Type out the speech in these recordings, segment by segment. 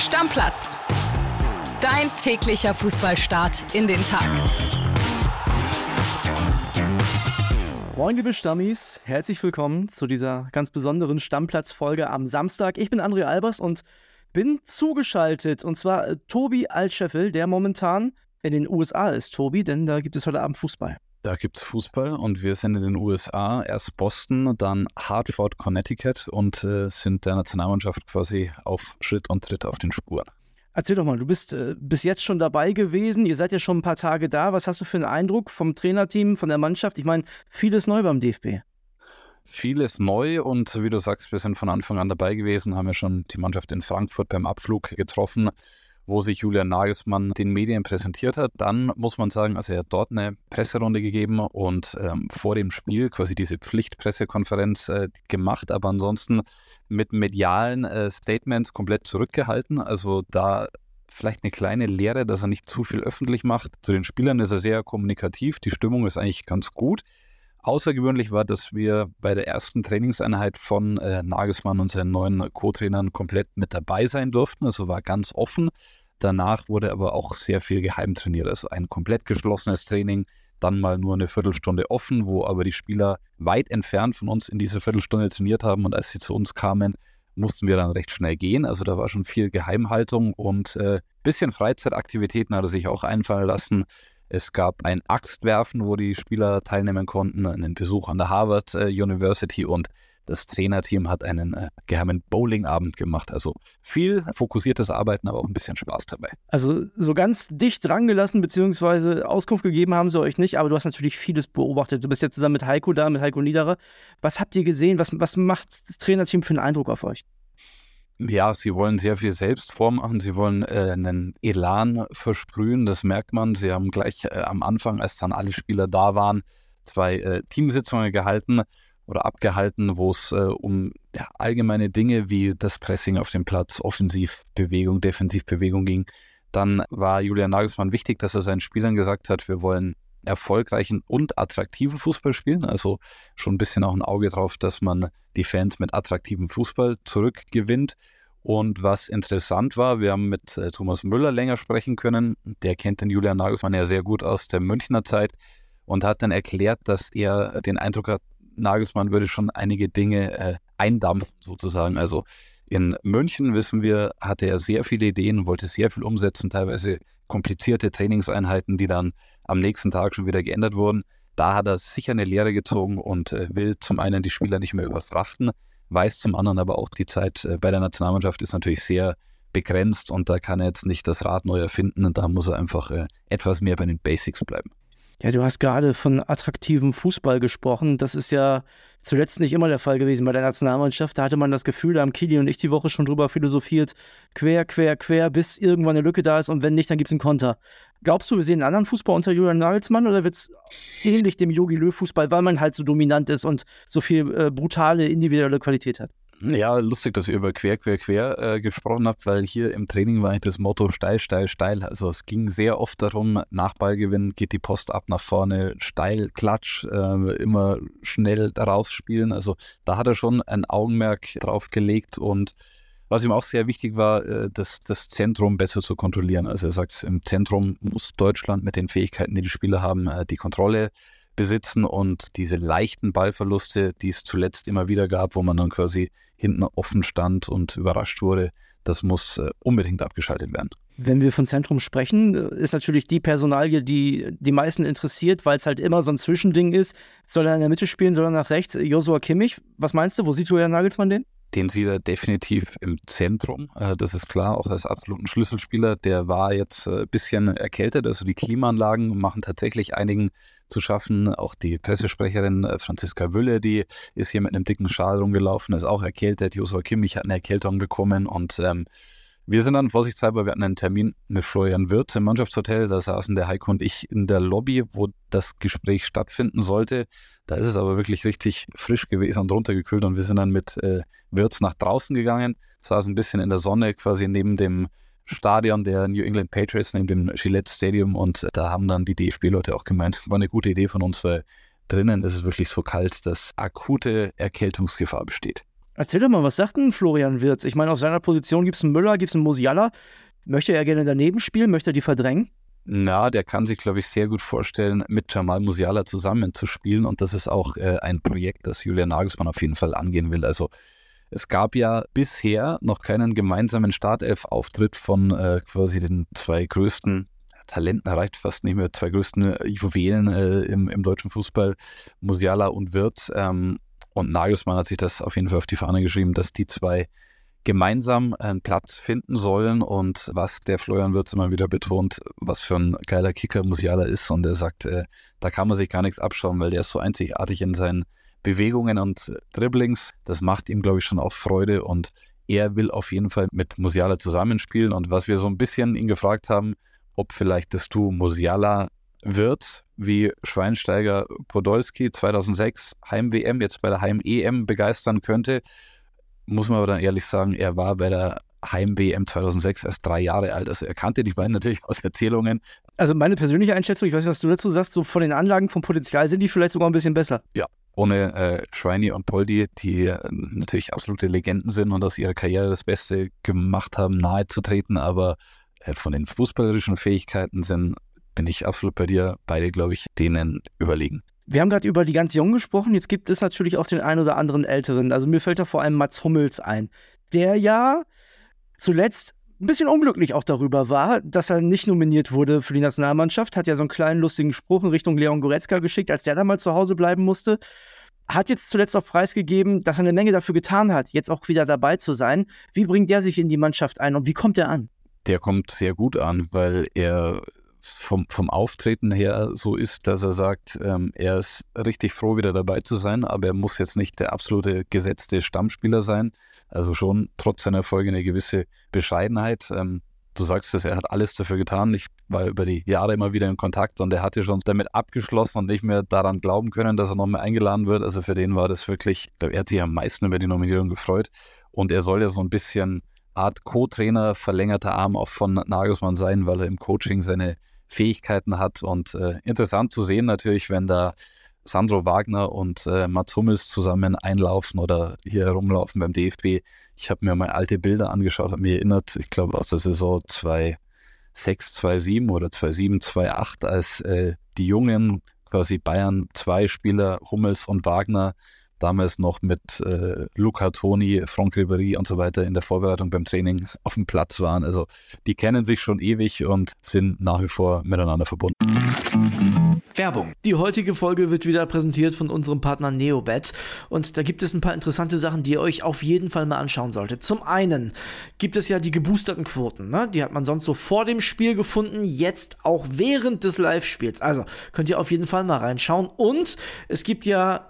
Stammplatz. Dein täglicher Fußballstart in den Tag. Moin, liebe Stammis, herzlich willkommen zu dieser ganz besonderen Stammplatz-Folge am Samstag. Ich bin André Albers und bin zugeschaltet und zwar äh, Tobi Altscheffel, der momentan in den USA ist, Tobi, denn da gibt es heute Abend Fußball. Da gibt es Fußball und wir sind in den USA, erst Boston, dann Hartford, Connecticut und äh, sind der Nationalmannschaft quasi auf Schritt und Tritt auf den Spuren. Erzähl doch mal, du bist äh, bis jetzt schon dabei gewesen, ihr seid ja schon ein paar Tage da. Was hast du für einen Eindruck vom Trainerteam, von der Mannschaft? Ich meine, vieles neu beim DFB. Vieles neu und wie du sagst, wir sind von Anfang an dabei gewesen, haben ja schon die Mannschaft in Frankfurt beim Abflug getroffen wo sich Julian Nagelsmann den Medien präsentiert hat. Dann muss man sagen, also er hat dort eine Presserunde gegeben und ähm, vor dem Spiel quasi diese Pflichtpressekonferenz äh, gemacht, aber ansonsten mit medialen äh, Statements komplett zurückgehalten. Also da vielleicht eine kleine Lehre, dass er nicht zu viel öffentlich macht. Zu den Spielern ist er sehr kommunikativ, die Stimmung ist eigentlich ganz gut. Außergewöhnlich war, dass wir bei der ersten Trainingseinheit von äh, Nagelsmann und seinen neuen Co-Trainern komplett mit dabei sein durften. Also war ganz offen. Danach wurde aber auch sehr viel geheim trainiert. Also ein komplett geschlossenes Training, dann mal nur eine Viertelstunde offen, wo aber die Spieler weit entfernt von uns in diese Viertelstunde trainiert haben. Und als sie zu uns kamen, mussten wir dann recht schnell gehen. Also da war schon viel Geheimhaltung und äh, bisschen Freizeitaktivitäten hat er sich auch einfallen lassen. Es gab ein Axtwerfen, wo die Spieler teilnehmen konnten, einen Besuch an der Harvard äh, University und das Trainerteam hat einen äh, geheimen Bowlingabend gemacht. Also viel fokussiertes Arbeiten, aber auch ein bisschen Spaß dabei. Also so ganz dicht dran gelassen, beziehungsweise Auskunft gegeben haben sie euch nicht, aber du hast natürlich vieles beobachtet. Du bist jetzt zusammen mit Heiko da, mit Heiko Niederer. Was habt ihr gesehen? Was, was macht das Trainerteam für einen Eindruck auf euch? Ja, sie wollen sehr viel selbst vormachen. Sie wollen äh, einen Elan versprühen. Das merkt man. Sie haben gleich äh, am Anfang, als dann alle Spieler da waren, zwei äh, Teamsitzungen gehalten oder abgehalten, wo es äh, um ja, allgemeine Dinge wie das Pressing auf dem Platz, Offensivbewegung, Defensivbewegung ging. Dann war Julian Nagelsmann wichtig, dass er seinen Spielern gesagt hat, wir wollen erfolgreichen und attraktiven Fußball spielen. Also schon ein bisschen auch ein Auge drauf, dass man die Fans mit attraktivem Fußball zurückgewinnt. Und was interessant war, wir haben mit äh, Thomas Müller länger sprechen können. Der kennt den Julian Nagelsmann ja sehr gut aus der Münchner Zeit und hat dann erklärt, dass er den Eindruck hat, Nagelsmann würde schon einige Dinge äh, eindampfen sozusagen. Also in München, wissen wir, hatte er sehr viele Ideen, wollte sehr viel umsetzen, teilweise komplizierte Trainingseinheiten, die dann am nächsten Tag schon wieder geändert wurden. Da hat er sicher eine Lehre gezogen und äh, will zum einen die Spieler nicht mehr überfrachten, weiß zum anderen aber auch, die Zeit äh, bei der Nationalmannschaft ist natürlich sehr begrenzt und da kann er jetzt nicht das Rad neu erfinden und da muss er einfach äh, etwas mehr bei den Basics bleiben. Ja, du hast gerade von attraktivem Fußball gesprochen. Das ist ja zuletzt nicht immer der Fall gewesen bei der Nationalmannschaft. Da hatte man das Gefühl, da haben Kili und ich die Woche schon drüber philosophiert, quer, quer, quer, bis irgendwann eine Lücke da ist und wenn nicht, dann gibt es einen Konter. Glaubst du, wir sehen einen anderen Fußball unter Julian Nagelsmann oder wird es ähnlich dem Yogi Löw Fußball, weil man halt so dominant ist und so viel äh, brutale individuelle Qualität hat? Ja, lustig, dass ihr über quer, quer, quer äh, gesprochen habt, weil hier im Training war eigentlich das Motto steil, steil, steil. Also es ging sehr oft darum, nach Ballgewinn geht die Post ab nach vorne, steil, klatsch, äh, immer schnell rausspielen. Also da hat er schon ein Augenmerk drauf gelegt und was ihm auch sehr wichtig war, äh, das, das Zentrum besser zu kontrollieren. Also er sagt, im Zentrum muss Deutschland mit den Fähigkeiten, die die Spieler haben, äh, die Kontrolle besitzen und diese leichten Ballverluste, die es zuletzt immer wieder gab, wo man dann quasi hinten offen stand und überrascht wurde, das muss äh, unbedingt abgeschaltet werden. Wenn wir von Zentrum sprechen, äh, ist natürlich die Personalie, die die meisten interessiert, weil es halt immer so ein Zwischending ist. Soll er in der Mitte spielen, soll er nach rechts? Josua Kimmich, was meinst du? Wo sieht du Herr Nagelsmann den? Den sieht er definitiv im Zentrum. Äh, das ist klar, auch als absoluten Schlüsselspieler. Der war jetzt ein bisschen erkältet, also die Klimaanlagen machen tatsächlich einigen zu schaffen. Auch die Pressesprecherin äh, Franziska Wülle, die ist hier mit einem dicken Schal rumgelaufen, ist auch erkältet. Josua Kimmich hat eine Erkältung bekommen und ähm, wir sind dann vorsichtshalber, wir hatten einen Termin mit Florian Wirth im Mannschaftshotel. Da saßen der Heiko und ich in der Lobby, wo das Gespräch stattfinden sollte. Da ist es aber wirklich richtig frisch gewesen und runtergekühlt und wir sind dann mit äh, Wirth nach draußen gegangen, saßen ein bisschen in der Sonne quasi neben dem Stadion der New England Patriots, neben dem Gillette Stadium. Und da haben dann die DFB-Leute auch gemeint, war eine gute Idee von uns, weil drinnen ist es wirklich so kalt, dass akute Erkältungsgefahr besteht. Erzähl doch mal, was sagt denn Florian Wirz? Ich meine, auf seiner Position gibt es einen Müller, gibt es einen Musiala. Möchte er gerne daneben spielen? Möchte er die verdrängen? Na, der kann sich, glaube ich, sehr gut vorstellen, mit Jamal Musiala zusammen zu spielen. Und das ist auch äh, ein Projekt, das Julian Nagelsmann auf jeden Fall angehen will. Also es gab ja bisher noch keinen gemeinsamen Startelf-Auftritt von äh, quasi den zwei größten Talenten, reicht fast nicht mehr, zwei größten äh, Juwelen äh, im, im, deutschen Fußball, Musiala und Wirtz. Ähm, und Nagelsmann hat sich das auf jeden Fall auf die Fahne geschrieben, dass die zwei gemeinsam einen Platz finden sollen und was der Florian Wirtz immer wieder betont, was für ein geiler Kicker Musiala ist und er sagt, äh, da kann man sich gar nichts abschauen, weil der ist so einzigartig in seinen Bewegungen und Dribblings. Das macht ihm, glaube ich, schon auch Freude und er will auf jeden Fall mit Musiala zusammenspielen und was wir so ein bisschen ihn gefragt haben, ob vielleicht das Du Musiala wird, wie Schweinsteiger Podolski 2006 Heim-WM, jetzt bei der Heim-EM begeistern könnte muss man aber dann ehrlich sagen, er war bei der Heim-WM 2006 erst drei Jahre alt. Also er kannte die beiden natürlich aus Erzählungen. Also meine persönliche Einschätzung, ich weiß nicht, was du dazu sagst, so von den Anlagen, vom Potenzial sind die vielleicht sogar ein bisschen besser. Ja, ohne äh, Schweini und Poldi, die äh, natürlich absolute Legenden sind und aus ihrer Karriere das Beste gemacht haben, nahe zu treten, aber äh, von den fußballerischen Fähigkeiten sind, bin ich absolut bei dir, beide, glaube ich, denen überlegen. Wir haben gerade über die ganz Jungen gesprochen. Jetzt gibt es natürlich auch den einen oder anderen Älteren. Also mir fällt da vor allem Mats Hummels ein, der ja zuletzt ein bisschen unglücklich auch darüber war, dass er nicht nominiert wurde für die Nationalmannschaft. Hat ja so einen kleinen lustigen Spruch in Richtung Leon Goretzka geschickt, als der da mal zu Hause bleiben musste. Hat jetzt zuletzt auch preisgegeben, dass er eine Menge dafür getan hat, jetzt auch wieder dabei zu sein. Wie bringt der sich in die Mannschaft ein und wie kommt er an? Der kommt sehr gut an, weil er vom, vom Auftreten her so ist, dass er sagt, ähm, er ist richtig froh, wieder dabei zu sein, aber er muss jetzt nicht der absolute gesetzte Stammspieler sein. Also schon trotz seiner Erfolge eine gewisse Bescheidenheit. Ähm, du sagst es, er hat alles dafür getan. Ich war über die Jahre immer wieder in Kontakt und er hatte schon damit abgeschlossen und nicht mehr daran glauben können, dass er noch mehr eingeladen wird. Also für den war das wirklich, ich glaube, er hat sich am meisten über die Nominierung gefreut. Und er soll ja so ein bisschen Art Co-Trainer, verlängerter Arm auch von Nagelsmann sein, weil er im Coaching seine Fähigkeiten hat. Und äh, interessant zu sehen natürlich, wenn da Sandro Wagner und äh, Mats Hummels zusammen einlaufen oder hier herumlaufen beim DFB. Ich habe mir mal alte Bilder angeschaut, habe mir erinnert, ich glaube aus der Saison 2006, 2007 oder 2007, 2008, als äh, die jungen quasi Bayern zwei Spieler, Hummels und Wagner, damals noch mit äh, Luca Toni, Franck Ribéry und so weiter in der Vorbereitung beim Training auf dem Platz waren. Also die kennen sich schon ewig und sind nach wie vor miteinander verbunden. Werbung. Die heutige Folge wird wieder präsentiert von unserem Partner Neobet und da gibt es ein paar interessante Sachen, die ihr euch auf jeden Fall mal anschauen solltet. Zum einen gibt es ja die geboosterten Quoten, ne? die hat man sonst so vor dem Spiel gefunden, jetzt auch während des Live-Spiels. Also könnt ihr auf jeden Fall mal reinschauen und es gibt ja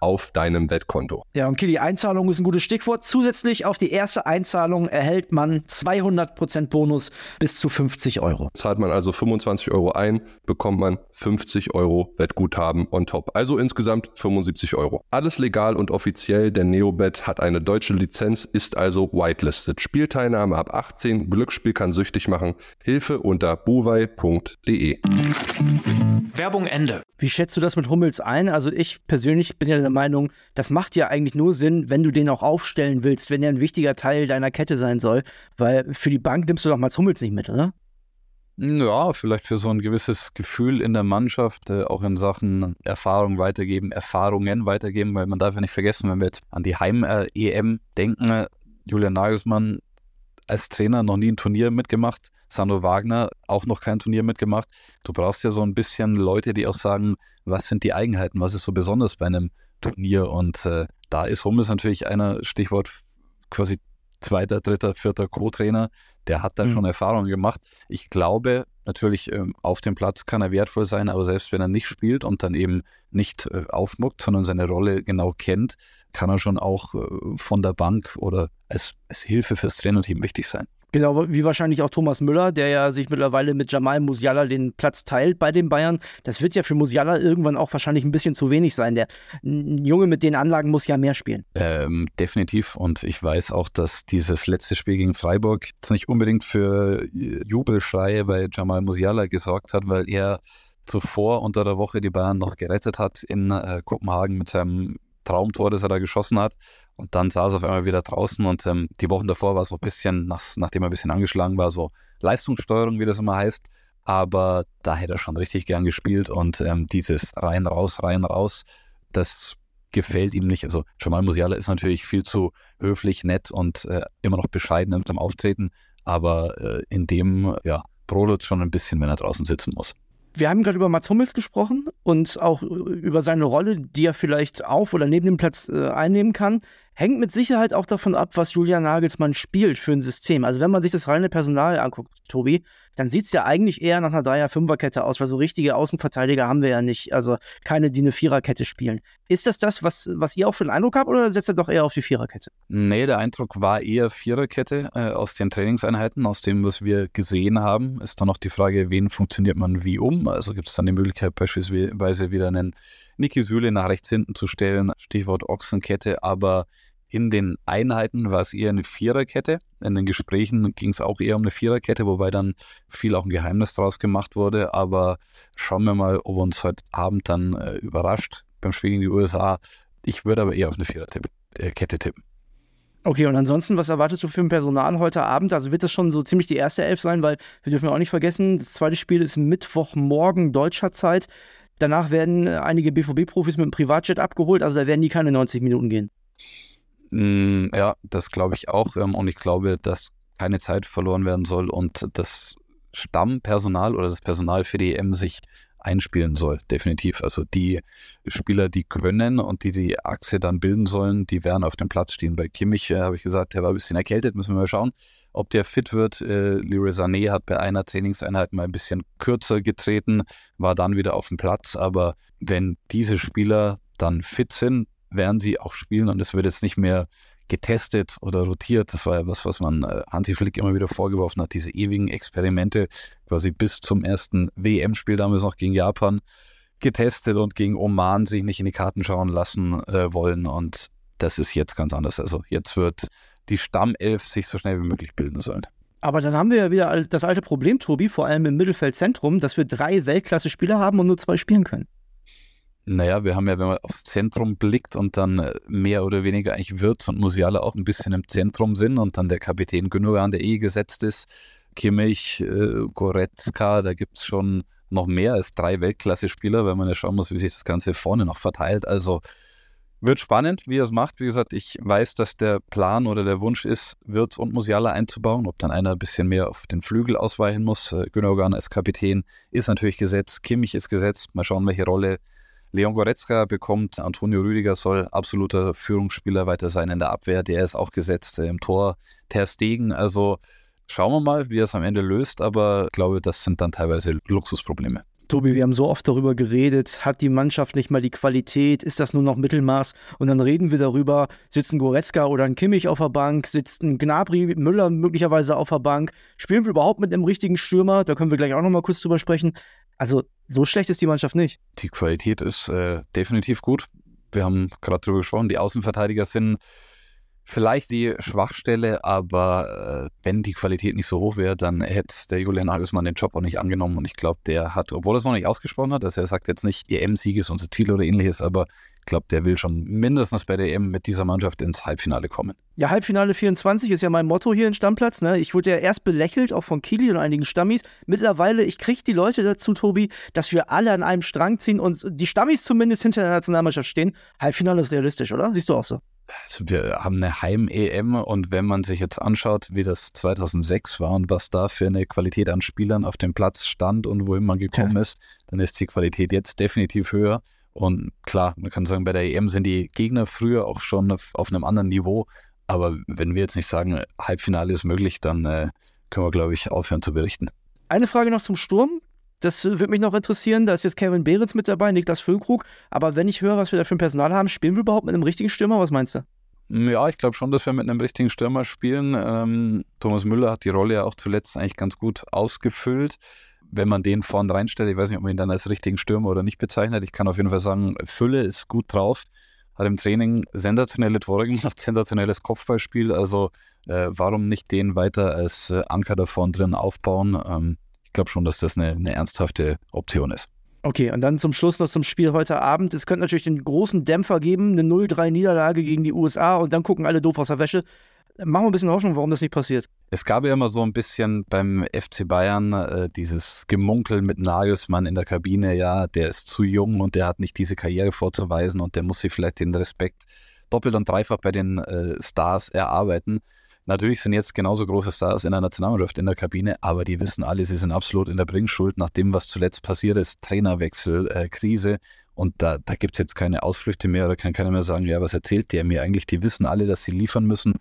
auf deinem Wettkonto. Ja, und Kili, Einzahlung ist ein gutes Stichwort. Zusätzlich auf die erste Einzahlung erhält man 200% Bonus bis zu 50 Euro. Zahlt man also 25 Euro ein, bekommt man 50 Euro Wettguthaben on top. Also insgesamt 75 Euro. Alles legal und offiziell, denn Neobet hat eine deutsche Lizenz, ist also whitelisted. Spielteilnahme ab 18, Glücksspiel kann süchtig machen. Hilfe unter buwei.de. Werbung Ende. Wie schätzt du das mit Hummels ein? Also ich persönlich bin ja der Meinung, das macht ja eigentlich nur Sinn, wenn du den auch aufstellen willst, wenn er ein wichtiger Teil deiner Kette sein soll. Weil für die Bank nimmst du doch mal Hummels nicht mit, oder? Ja, vielleicht für so ein gewisses Gefühl in der Mannschaft, äh, auch in Sachen Erfahrung weitergeben, Erfahrungen weitergeben, weil man darf ja nicht vergessen, wenn wir jetzt an die Heim-EM denken, Julian Nagelsmann als Trainer noch nie ein Turnier mitgemacht, Sandro Wagner auch noch kein Turnier mitgemacht. Du brauchst ja so ein bisschen Leute, die auch sagen, was sind die Eigenheiten, was ist so besonders bei einem Turnier und äh, da ist Hummels natürlich einer, Stichwort quasi zweiter, dritter, vierter Co-Trainer, der hat da mhm. schon Erfahrungen gemacht. Ich glaube, natürlich ähm, auf dem Platz kann er wertvoll sein, aber selbst wenn er nicht spielt und dann eben nicht äh, aufmuckt, sondern seine Rolle genau kennt, kann er schon auch äh, von der Bank oder als, als Hilfe fürs Trainerteam wichtig sein. Genau, wie wahrscheinlich auch Thomas Müller, der ja sich mittlerweile mit Jamal Musiala den Platz teilt bei den Bayern. Das wird ja für Musiala irgendwann auch wahrscheinlich ein bisschen zu wenig sein. Der Junge mit den Anlagen muss ja mehr spielen. Ähm, definitiv. Und ich weiß auch, dass dieses letzte Spiel gegen Freiburg nicht unbedingt für Jubelschreie bei Jamal Musiala gesorgt hat, weil er zuvor unter der Woche die Bayern noch gerettet hat in äh, Kopenhagen mit seinem Traumtor, das er da geschossen hat. Und dann saß er auf einmal wieder draußen und ähm, die Wochen davor war es so ein bisschen, nach, nachdem er ein bisschen angeschlagen war, so Leistungssteuerung, wie das immer heißt. Aber da hätte er schon richtig gern gespielt und ähm, dieses rein, raus, rein, raus, das gefällt ihm nicht. Also Jamal Musiala ist natürlich viel zu höflich, nett und äh, immer noch bescheiden mit dem Auftreten, aber äh, in dem, ja, brodelt schon ein bisschen, wenn er draußen sitzen muss. Wir haben gerade über Mats Hummels gesprochen und auch über seine Rolle, die er vielleicht auf oder neben dem Platz äh, einnehmen kann. Hängt mit Sicherheit auch davon ab, was Julian Nagelsmann spielt für ein System. Also wenn man sich das reine Personal anguckt, Tobi, dann sieht es ja eigentlich eher nach einer Dreier-Fünfer-Kette aus, weil so richtige Außenverteidiger haben wir ja nicht. Also keine, die eine Viererkette spielen. Ist das das, was, was ihr auch für den Eindruck habt oder setzt er doch eher auf die Viererkette? Nee, der Eindruck war eher Viererkette äh, aus den Trainingseinheiten, aus dem, was wir gesehen haben. Ist dann noch die Frage, wen funktioniert man wie um? Also gibt es dann die Möglichkeit, beispielsweise wieder einen Niki Süle nach rechts hinten zu stellen, Stichwort Ochsenkette, aber in den Einheiten war es eher eine Viererkette. In den Gesprächen ging es auch eher um eine Viererkette, wobei dann viel auch ein Geheimnis draus gemacht wurde. Aber schauen wir mal, ob uns heute Abend dann äh, überrascht beim Spiel gegen die USA. Ich würde aber eher auf eine Viererkette äh, tippen. Okay, und ansonsten, was erwartest du für ein Personal heute Abend? Also wird das schon so ziemlich die erste Elf sein, weil wir dürfen auch nicht vergessen, das zweite Spiel ist Mittwochmorgen deutscher Zeit. Danach werden einige BVB-Profis mit dem Privatjet abgeholt, also da werden die keine 90 Minuten gehen. Mm, ja, das glaube ich auch. Ähm, und ich glaube, dass keine Zeit verloren werden soll und das Stammpersonal oder das Personal für die EM sich einspielen soll, definitiv. Also die Spieler, die können und die die Achse dann bilden sollen, die werden auf dem Platz stehen. Bei Kimmich äh, habe ich gesagt, der war ein bisschen erkältet, müssen wir mal schauen, ob der fit wird. Äh, Leroy Sané hat bei einer Trainingseinheit mal ein bisschen kürzer getreten, war dann wieder auf dem Platz. Aber wenn diese Spieler dann fit sind, werden sie auch spielen und es wird jetzt nicht mehr getestet oder rotiert. Das war ja was, was man äh, Hansi Flick immer wieder vorgeworfen hat, diese ewigen Experimente, quasi bis zum ersten WM-Spiel damals noch gegen Japan getestet und gegen Oman sich nicht in die Karten schauen lassen äh, wollen. Und das ist jetzt ganz anders. Also jetzt wird die Stammelf sich so schnell wie möglich bilden sollen. Aber dann haben wir ja wieder das alte Problem, Tobi, vor allem im Mittelfeldzentrum, dass wir drei Weltklasse-Spieler haben und nur zwei spielen können. Naja, wir haben ja, wenn man aufs Zentrum blickt und dann äh, mehr oder weniger eigentlich Wirtz und Musiala auch ein bisschen im Zentrum sind und dann der Kapitän Gündogan, der eh gesetzt ist, Kimmich, äh, Goretzka, da gibt es schon noch mehr als drei Weltklasse-Spieler, weil man ja schauen muss, wie sich das Ganze vorne noch verteilt. Also wird spannend, wie er es macht. Wie gesagt, ich weiß, dass der Plan oder der Wunsch ist, Wirtz und Musiala einzubauen. Ob dann einer ein bisschen mehr auf den Flügel ausweichen muss. Äh, Gündogan als Kapitän ist natürlich gesetzt. Kimmich ist gesetzt. Mal schauen, welche Rolle Leon Goretzka bekommt, Antonio Rüdiger soll absoluter Führungsspieler weiter sein in der Abwehr, der ist auch gesetzt im Tor. Ter Stegen, also schauen wir mal, wie er es am Ende löst, aber ich glaube, das sind dann teilweise Luxusprobleme. Tobi, wir haben so oft darüber geredet, hat die Mannschaft nicht mal die Qualität, ist das nur noch Mittelmaß? Und dann reden wir darüber, sitzt ein Goretzka oder ein Kimmich auf der Bank, sitzt ein Gnabry, Müller möglicherweise auf der Bank. Spielen wir überhaupt mit einem richtigen Stürmer? Da können wir gleich auch nochmal kurz drüber sprechen. Also so schlecht ist die Mannschaft nicht. Die Qualität ist äh, definitiv gut. Wir haben gerade darüber gesprochen, die Außenverteidiger sind vielleicht die Schwachstelle, aber äh, wenn die Qualität nicht so hoch wäre, dann hätte der Julian Nagelsmann den Job auch nicht angenommen. Und ich glaube, der hat, obwohl er es noch nicht ausgesprochen hat, also er sagt jetzt nicht, EM-Sieg ist unser Ziel oder ähnliches, aber glaube, der will schon mindestens bei der EM mit dieser Mannschaft ins Halbfinale kommen. Ja, Halbfinale 24 ist ja mein Motto hier in Stammplatz. Ne? Ich wurde ja erst belächelt, auch von Kili und einigen Stammis. Mittlerweile, ich kriege die Leute dazu, Tobi, dass wir alle an einem Strang ziehen und die Stammis zumindest hinter der Nationalmannschaft stehen. Halbfinale ist realistisch, oder? Siehst du auch so? Also wir haben eine Heim-EM und wenn man sich jetzt anschaut, wie das 2006 war und was da für eine Qualität an Spielern auf dem Platz stand und wohin man gekommen ja. ist, dann ist die Qualität jetzt definitiv höher. Und klar, man kann sagen, bei der EM sind die Gegner früher auch schon auf, einem anderen Niveau. Aber wenn wir jetzt nicht sagen, Halbfinale ist möglich, dann äh, können wir, glaube ich, aufhören zu berichten. Eine Frage noch zum Sturm. Das würde mich noch interessieren. Da ist jetzt Kevin Behrens mit dabei, Niklas Füllkrug. Aber wenn ich höre, was wir da für ein Personal haben, spielen wir überhaupt mit einem richtigen Stürmer? Was meinst du? Ja, ich glaube schon, dass wir mit einem richtigen Stürmer spielen. Ähm, Thomas Müller hat die Rolle ja auch zuletzt eigentlich ganz gut ausgefüllt. Wenn man den vorne reinstellt, ich weiß nicht, ob man ihn dann als richtigen Stürmer oder nicht bezeichnet. Ich kann auf jeden Fall sagen, Fülle ist gut drauf. Hat im Training sensationelle Tore gemacht, sensationelles Kopfballspiel. Also äh, warum nicht den weiter als äh, Anker da vorne drin aufbauen? Ähm, ich glaube schon, dass das eine, eine ernsthafte Option ist. Okay, und dann zum Schluss noch zum Spiel heute Abend. Es könnte natürlich den großen Dämpfer geben, eine 0-3-Niederlage gegen die USA und dann gucken alle doof aus der Wäsche. Machen wir ein bisschen Hoffnung, warum das nicht passiert. Es gab ja immer so ein bisschen beim FC Bayern äh, dieses Gemunkel mit Nagelsmann in der Kabine, ja, der ist zu jung und der hat nicht diese Karriere vorzuweisen und der muss sich vielleicht den Respekt doppelt und dreifach bei den äh, Stars erarbeiten. Natürlich sind jetzt genauso große Stars in der Nationalmannschaft in der Kabine, aber die wissen alle, sie sind absolut in der Bringschuld nach dem, was zuletzt passiert ist. Trainerwechsel, äh, Krise. Und da, da gibt es jetzt keine Ausflüchte mehr oder kann keiner mehr sagen, ja, was erzählt der mir eigentlich? Die wissen alle, dass sie liefern müssen.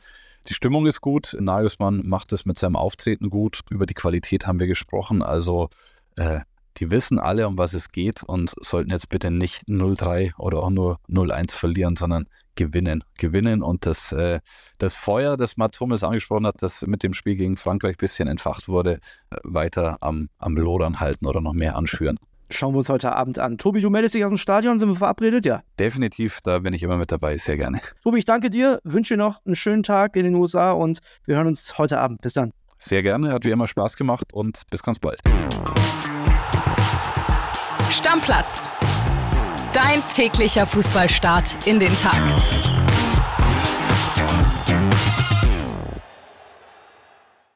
Die Stimmung ist gut. Nagelsmann macht es mit seinem Auftreten gut. Über die Qualität haben wir gesprochen. Also äh, die wissen alle, um was es geht und sollten jetzt bitte nicht 0-3 oder auch nur 0-1 verlieren, sondern gewinnen. Gewinnen und das, äh, das Feuer, das Matt Hummels angesprochen hat, das mit dem Spiel gegen Frankreich ein bisschen entfacht wurde, äh, weiter am, am Lodern halten oder noch mehr anschüren. Schauen wir uns heute Abend an. Tobi, du meldest dich aus dem Stadion, sind wir verabredet? Ja. Definitiv, da bin ich immer mit dabei, sehr gerne. Tobi, ich danke dir, wünsche dir noch einen schönen Tag in den USA und wir hören uns heute Abend. Bis dann. Sehr gerne, hat wie immer Spaß gemacht und bis ganz bald. Stammplatz Dein täglicher Fußballstart in den Tag.